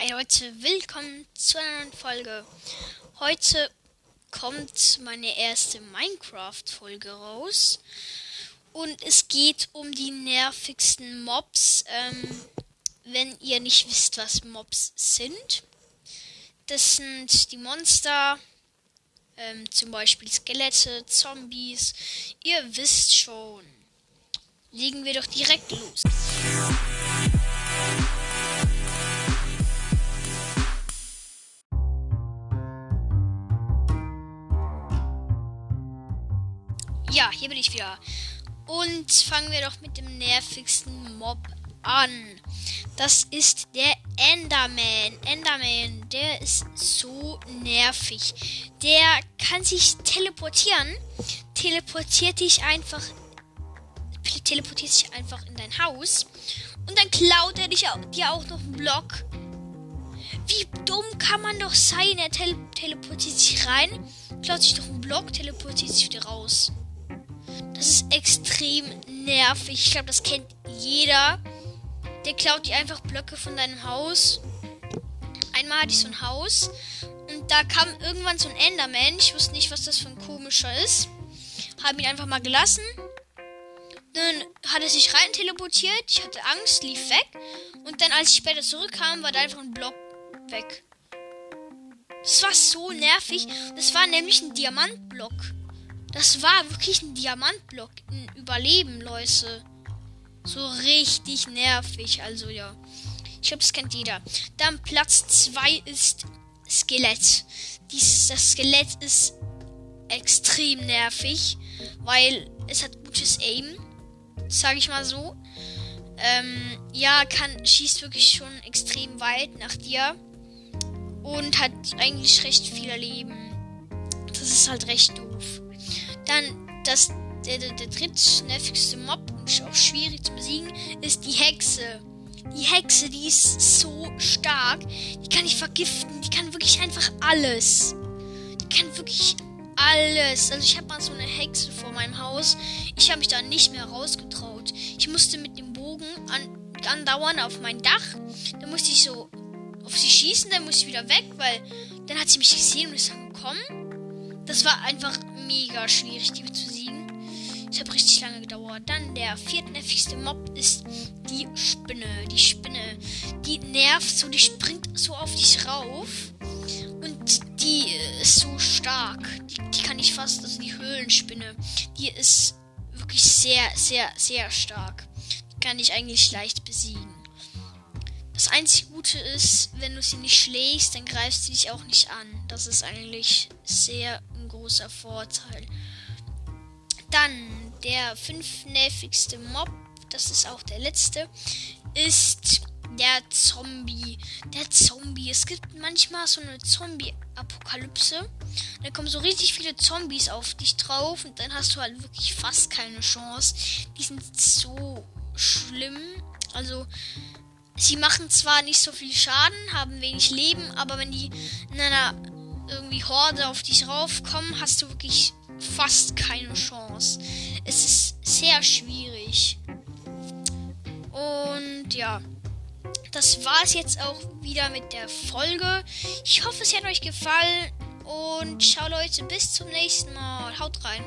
Hi Leute, willkommen zu einer neuen Folge. Heute kommt meine erste Minecraft-Folge raus. Und es geht um die nervigsten Mobs. Ähm, wenn ihr nicht wisst, was Mobs sind. Das sind die Monster, ähm, zum Beispiel Skelette, Zombies. Ihr wisst schon. Legen wir doch direkt los. Ja, hier bin ich wieder. Und fangen wir doch mit dem nervigsten Mob an. Das ist der Enderman. Enderman, der ist so nervig. Der kann sich teleportieren. Teleportiert dich einfach. Teleportiert sich einfach in dein Haus. Und dann klaut er dich, dir auch noch einen Block. Wie dumm kann man doch sein? Er tele teleportiert sich rein, klaut sich noch einen Block, teleportiert sich wieder raus. Das ist extrem nervig. Ich glaube, das kennt jeder. Der klaut dir einfach Blöcke von deinem Haus. Einmal hatte ich so ein Haus und da kam irgendwann so ein Enderman. Ich wusste nicht, was das für ein komischer ist. Habe ihn einfach mal gelassen. Dann hat er sich rein teleportiert. Ich hatte Angst, lief weg. Und dann, als ich später zurückkam, war da einfach ein Block weg. Das war so nervig. Das war nämlich ein Diamantblock. Das war wirklich ein Diamantblock. Ein Überleben, Leute. So richtig nervig. Also ja. Ich glaube, das kennt jeder. Dann Platz 2 ist Skelett. Dies, das Skelett ist extrem nervig, weil es hat gutes Aim. Sage ich mal so. Ähm, ja, kann, schießt wirklich schon extrem weit nach dir. Und hat eigentlich recht viel Leben. Das ist halt recht doof. Dann das, der, der, der drittnervigste Mob, und auch schwierig zu besiegen, ist die Hexe. Die Hexe, die ist so stark. Die kann ich vergiften. Die kann wirklich einfach alles. Die kann wirklich alles. Also ich habe mal so eine Hexe vor meinem Haus. Ich habe mich da nicht mehr rausgetraut. Ich musste mit dem Bogen an, andauern auf mein Dach. Da musste ich so auf sie schießen, dann musste ich wieder weg, weil dann hat sie mich gesehen und ist dann gekommen. Das war einfach mega schwierig, die zu siegen. Es hat richtig lange gedauert. Dann der viertnervigste Mob ist die Spinne. Die Spinne, die nervt so, die springt so auf dich rauf. Und die ist so stark. Die, die kann ich fast, also die Höhlenspinne, die ist wirklich sehr, sehr, sehr stark. Die kann ich eigentlich leicht besiegen. Das einzige Gute ist, wenn du sie nicht schlägst, dann greifst sie dich auch nicht an. Das ist eigentlich sehr großer Vorteil. Dann der fünfnervigste Mob, das ist auch der letzte, ist der Zombie. Der Zombie. Es gibt manchmal so eine Zombie-Apokalypse. Da kommen so richtig viele Zombies auf dich drauf und dann hast du halt wirklich fast keine Chance. Die sind so schlimm. Also, sie machen zwar nicht so viel Schaden, haben wenig Leben, aber wenn die in einer irgendwie Horde auf dich raufkommen, hast du wirklich fast keine Chance. Es ist sehr schwierig. Und ja, das war es jetzt auch wieder mit der Folge. Ich hoffe, es hat euch gefallen. Und ciao Leute, bis zum nächsten Mal. Haut rein.